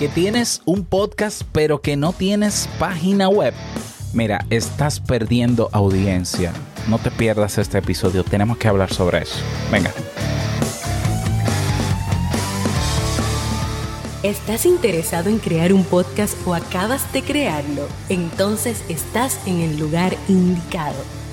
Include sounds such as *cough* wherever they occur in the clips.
que tienes un podcast pero que no tienes página web. Mira, estás perdiendo audiencia. No te pierdas este episodio, tenemos que hablar sobre eso. Venga. ¿Estás interesado en crear un podcast o acabas de crearlo? Entonces estás en el lugar indicado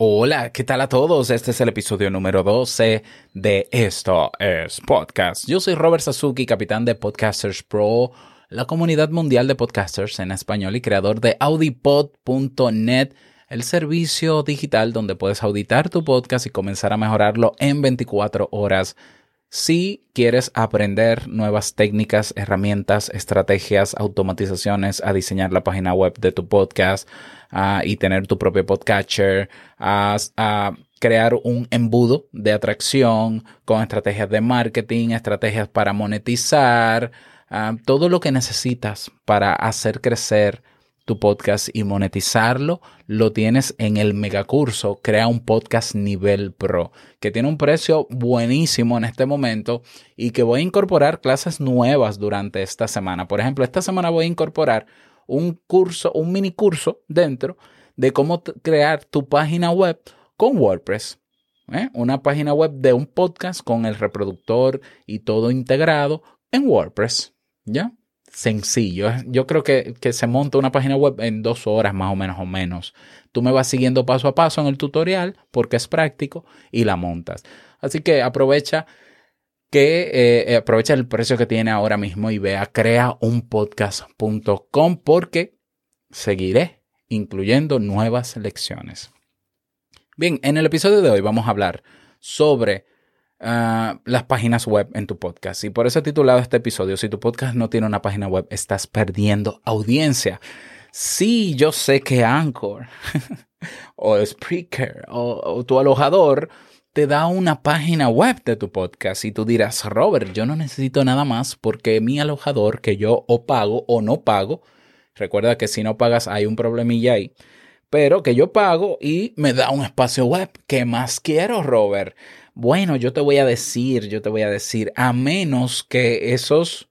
Hola, ¿qué tal a todos? Este es el episodio número 12 de Esto es Podcast. Yo soy Robert Sasuki, capitán de Podcasters Pro, la comunidad mundial de podcasters en español y creador de audipod.net, el servicio digital donde puedes auditar tu podcast y comenzar a mejorarlo en 24 horas. Si quieres aprender nuevas técnicas, herramientas, estrategias, automatizaciones a diseñar la página web de tu podcast, y tener tu propio podcatcher, a, crear un embudo de atracción con estrategias de marketing, estrategias para monetizar, todo lo que necesitas para hacer crecer tu podcast y monetizarlo, lo tienes en el megacurso Crea un podcast nivel pro, que tiene un precio buenísimo en este momento y que voy a incorporar clases nuevas durante esta semana. Por ejemplo, esta semana voy a incorporar un curso, un mini curso dentro de cómo crear tu página web con WordPress. ¿eh? Una página web de un podcast con el reproductor y todo integrado en WordPress. ¿Ya? Sencillo. Yo creo que, que se monta una página web en dos horas más o menos o menos. Tú me vas siguiendo paso a paso en el tutorial porque es práctico y la montas. Así que aprovecha que eh, eh, aprovecha el precio que tiene ahora mismo y vea creaunpodcast.com porque seguiré incluyendo nuevas lecciones. Bien, en el episodio de hoy vamos a hablar sobre ah, las páginas web en tu podcast. Y por eso he titulado este episodio, si tu podcast no tiene una página web, estás perdiendo audiencia. Sí, yo sé que Anchor *laughs* o Spreaker o tu alojador te da una página web de tu podcast y tú dirás, Robert, yo no necesito nada más porque mi alojador que yo o pago o no pago, recuerda que si no pagas hay un problemilla ahí, pero que yo pago y me da un espacio web. ¿Qué más quiero, Robert? Bueno, yo te voy a decir, yo te voy a decir, a menos que esos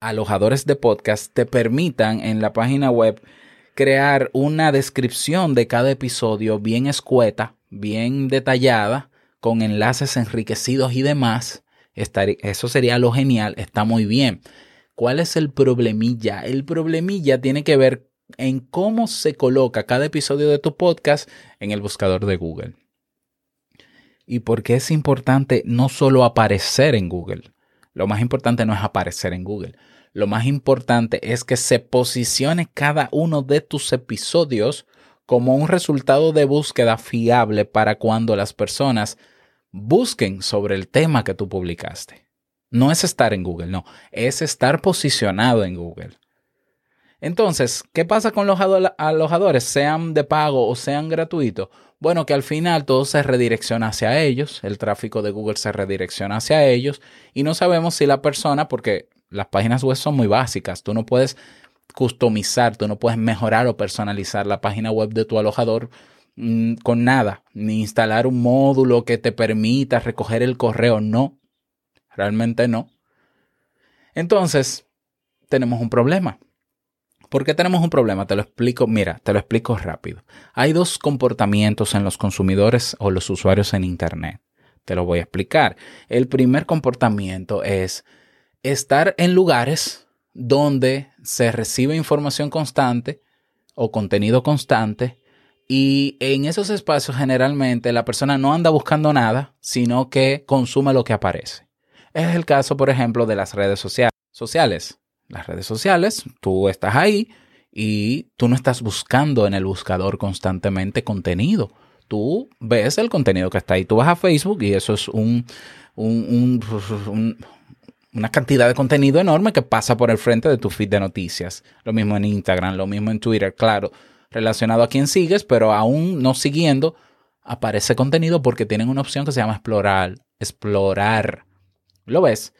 alojadores de podcast te permitan en la página web crear una descripción de cada episodio bien escueta, bien detallada, con enlaces enriquecidos y demás, eso sería lo genial, está muy bien. ¿Cuál es el problemilla? El problemilla tiene que ver en cómo se coloca cada episodio de tu podcast en el buscador de Google. Y por qué es importante no solo aparecer en Google. Lo más importante no es aparecer en Google. Lo más importante es que se posicione cada uno de tus episodios como un resultado de búsqueda fiable para cuando las personas busquen sobre el tema que tú publicaste. No es estar en Google, no, es estar posicionado en Google. Entonces, ¿qué pasa con los alojadores, sean de pago o sean gratuitos? Bueno, que al final todo se redirecciona hacia ellos, el tráfico de Google se redirecciona hacia ellos y no sabemos si la persona, porque las páginas web son muy básicas, tú no puedes customizar, tú no puedes mejorar o personalizar la página web de tu alojador Mm, con nada, ni instalar un módulo que te permita recoger el correo, no, realmente no. Entonces, tenemos un problema. ¿Por qué tenemos un problema? Te lo explico, mira, te lo explico rápido. Hay dos comportamientos en los consumidores o los usuarios en Internet. Te lo voy a explicar. El primer comportamiento es estar en lugares donde se recibe información constante o contenido constante y en esos espacios generalmente la persona no anda buscando nada, sino que consume lo que aparece. Es el caso, por ejemplo, de las redes sociales. Las redes sociales, tú estás ahí y tú no estás buscando en el buscador constantemente contenido. Tú ves el contenido que está ahí. Tú vas a Facebook y eso es un, un, una cantidad de contenido enorme que pasa por el frente de tu feed de noticias. Lo mismo en Instagram, lo mismo en Twitter, claro, relacionado a quién sigues, pero aún no siguiendo, aparece contenido porque tienen una opción que se llama explorar. Explorar. ¿Lo ves?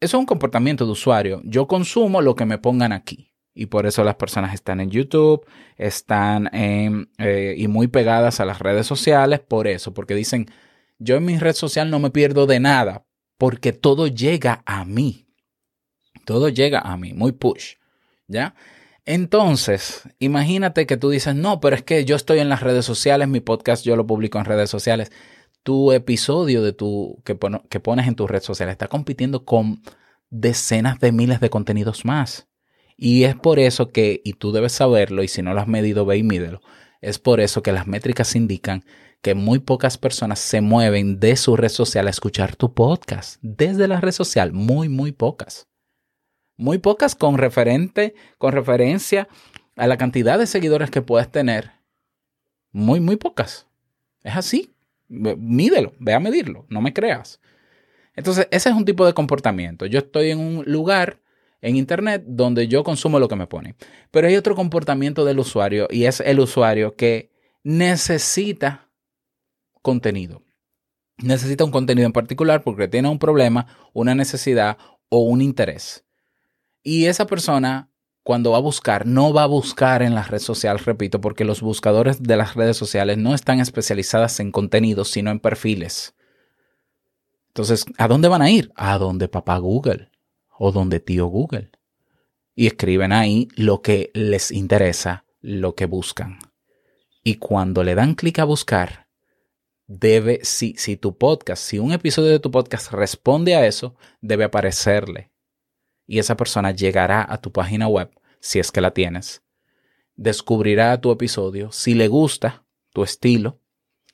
Eso es un comportamiento de usuario. Yo consumo lo que me pongan aquí. Y por eso las personas están en YouTube, están en, eh, y muy pegadas a las redes sociales, por eso, porque dicen, yo en mi red social no me pierdo de nada, porque todo llega a mí. Todo llega a mí, muy push, ¿ya? Entonces, imagínate que tú dices, no, pero es que yo estoy en las redes sociales, mi podcast yo lo publico en redes sociales. Tu episodio de tu, que, que pones en tu red social está compitiendo con decenas de miles de contenidos más. Y es por eso que, y tú debes saberlo, y si no lo has medido, ve y mídelo, es por eso que las métricas indican que muy pocas personas se mueven de su red social a escuchar tu podcast. Desde la red social, muy, muy pocas. Muy pocas con referente, con referencia a la cantidad de seguidores que puedes tener. Muy, muy pocas. Es así. Mídelo, ve a medirlo, no me creas. Entonces, ese es un tipo de comportamiento. Yo estoy en un lugar en Internet donde yo consumo lo que me pone. Pero hay otro comportamiento del usuario y es el usuario que necesita contenido. Necesita un contenido en particular porque tiene un problema, una necesidad o un interés. Y esa persona, cuando va a buscar, no va a buscar en las redes sociales, repito, porque los buscadores de las redes sociales no están especializadas en contenidos, sino en perfiles. Entonces, ¿a dónde van a ir? A donde papá Google o donde tío Google. Y escriben ahí lo que les interesa, lo que buscan. Y cuando le dan clic a buscar, debe, si, si tu podcast, si un episodio de tu podcast responde a eso, debe aparecerle. Y esa persona llegará a tu página web, si es que la tienes. Descubrirá tu episodio. Si le gusta tu estilo,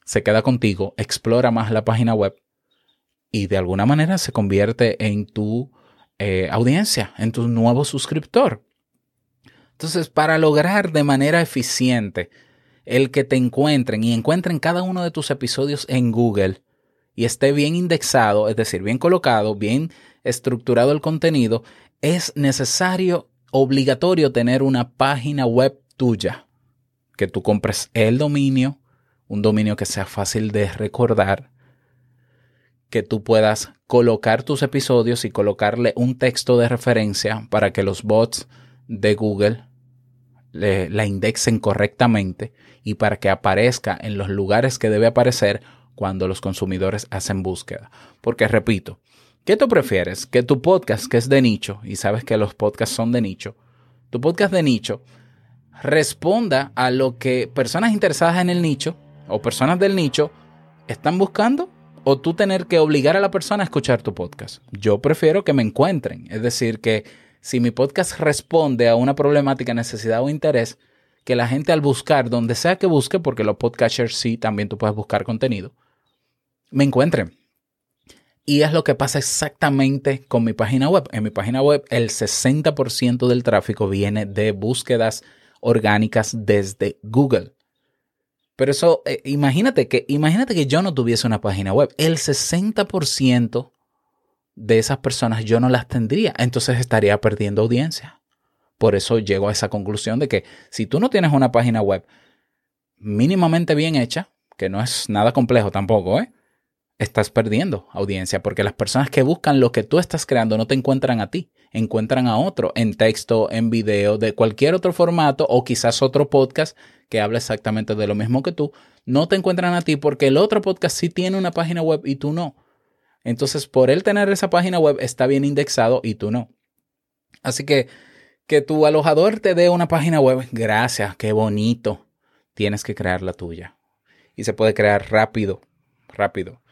se queda contigo, explora más la página web y de alguna manera se convierte en tu eh, audiencia, en tu nuevo suscriptor. Entonces, para lograr de manera eficiente el que te encuentren y encuentren cada uno de tus episodios en Google y esté bien indexado, es decir, bien colocado, bien estructurado el contenido, es necesario, obligatorio tener una página web tuya, que tú compres el dominio, un dominio que sea fácil de recordar, que tú puedas colocar tus episodios y colocarle un texto de referencia para que los bots de Google la indexen correctamente y para que aparezca en los lugares que debe aparecer cuando los consumidores hacen búsqueda. Porque repito, ¿qué tú prefieres? Que tu podcast, que es de nicho, y sabes que los podcasts son de nicho, tu podcast de nicho responda a lo que personas interesadas en el nicho o personas del nicho están buscando o tú tener que obligar a la persona a escuchar tu podcast. Yo prefiero que me encuentren, es decir, que si mi podcast responde a una problemática, necesidad o interés, que la gente al buscar, donde sea que busque, porque los podcasters sí, también tú puedes buscar contenido, me encuentren. Y es lo que pasa exactamente con mi página web. En mi página web el 60% del tráfico viene de búsquedas orgánicas desde Google. Pero eso, eh, imagínate que, imagínate que yo no tuviese una página web. El 60% de esas personas yo no las tendría, entonces estaría perdiendo audiencia. Por eso llego a esa conclusión de que si tú no tienes una página web mínimamente bien hecha, que no es nada complejo tampoco, ¿eh? Estás perdiendo audiencia porque las personas que buscan lo que tú estás creando no te encuentran a ti, encuentran a otro en texto, en video, de cualquier otro formato o quizás otro podcast que habla exactamente de lo mismo que tú, no te encuentran a ti porque el otro podcast sí tiene una página web y tú no. Entonces, por él tener esa página web está bien indexado y tú no. Así que que tu alojador te dé una página web, gracias, qué bonito. Tienes que crear la tuya. Y se puede crear rápido, rápido.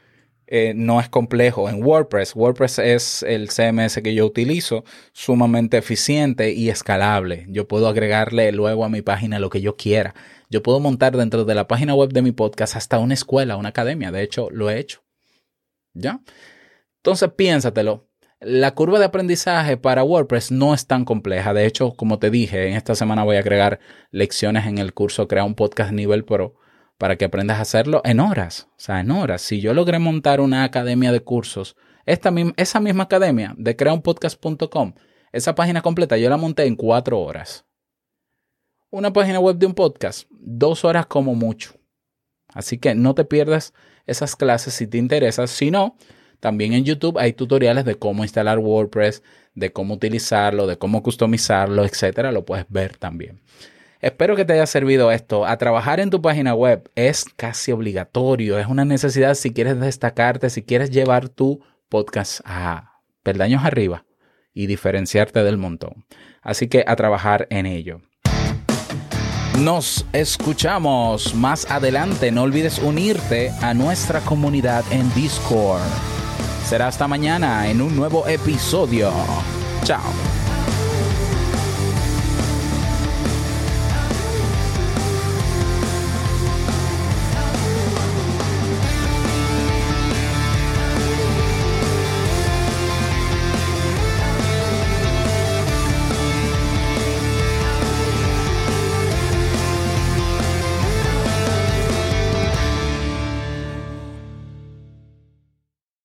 Eh, no es complejo. En WordPress, WordPress es el CMS que yo utilizo, sumamente eficiente y escalable. Yo puedo agregarle luego a mi página lo que yo quiera. Yo puedo montar dentro de la página web de mi podcast hasta una escuela, una academia. De hecho, lo he hecho. ¿Ya? Entonces piénsatelo. La curva de aprendizaje para WordPress no es tan compleja. De hecho, como te dije, en esta semana voy a agregar lecciones en el curso Crea un podcast nivel pro para que aprendas a hacerlo en horas. O sea, en horas. Si yo logré montar una academia de cursos Esta, esa misma academia de creaunpodcast.com, esa página completa yo la monté en cuatro horas. Una página web de un podcast, dos horas como mucho. Así que no te pierdas esas clases si te interesa. Si no, también en YouTube hay tutoriales de cómo instalar WordPress, de cómo utilizarlo, de cómo customizarlo, etcétera. Lo puedes ver también. Espero que te haya servido esto. A trabajar en tu página web es casi obligatorio, es una necesidad si quieres destacarte, si quieres llevar tu podcast a peldaños arriba y diferenciarte del montón. Así que a trabajar en ello. Nos escuchamos más adelante. No olvides unirte a nuestra comunidad en Discord. Será hasta mañana en un nuevo episodio. Chao.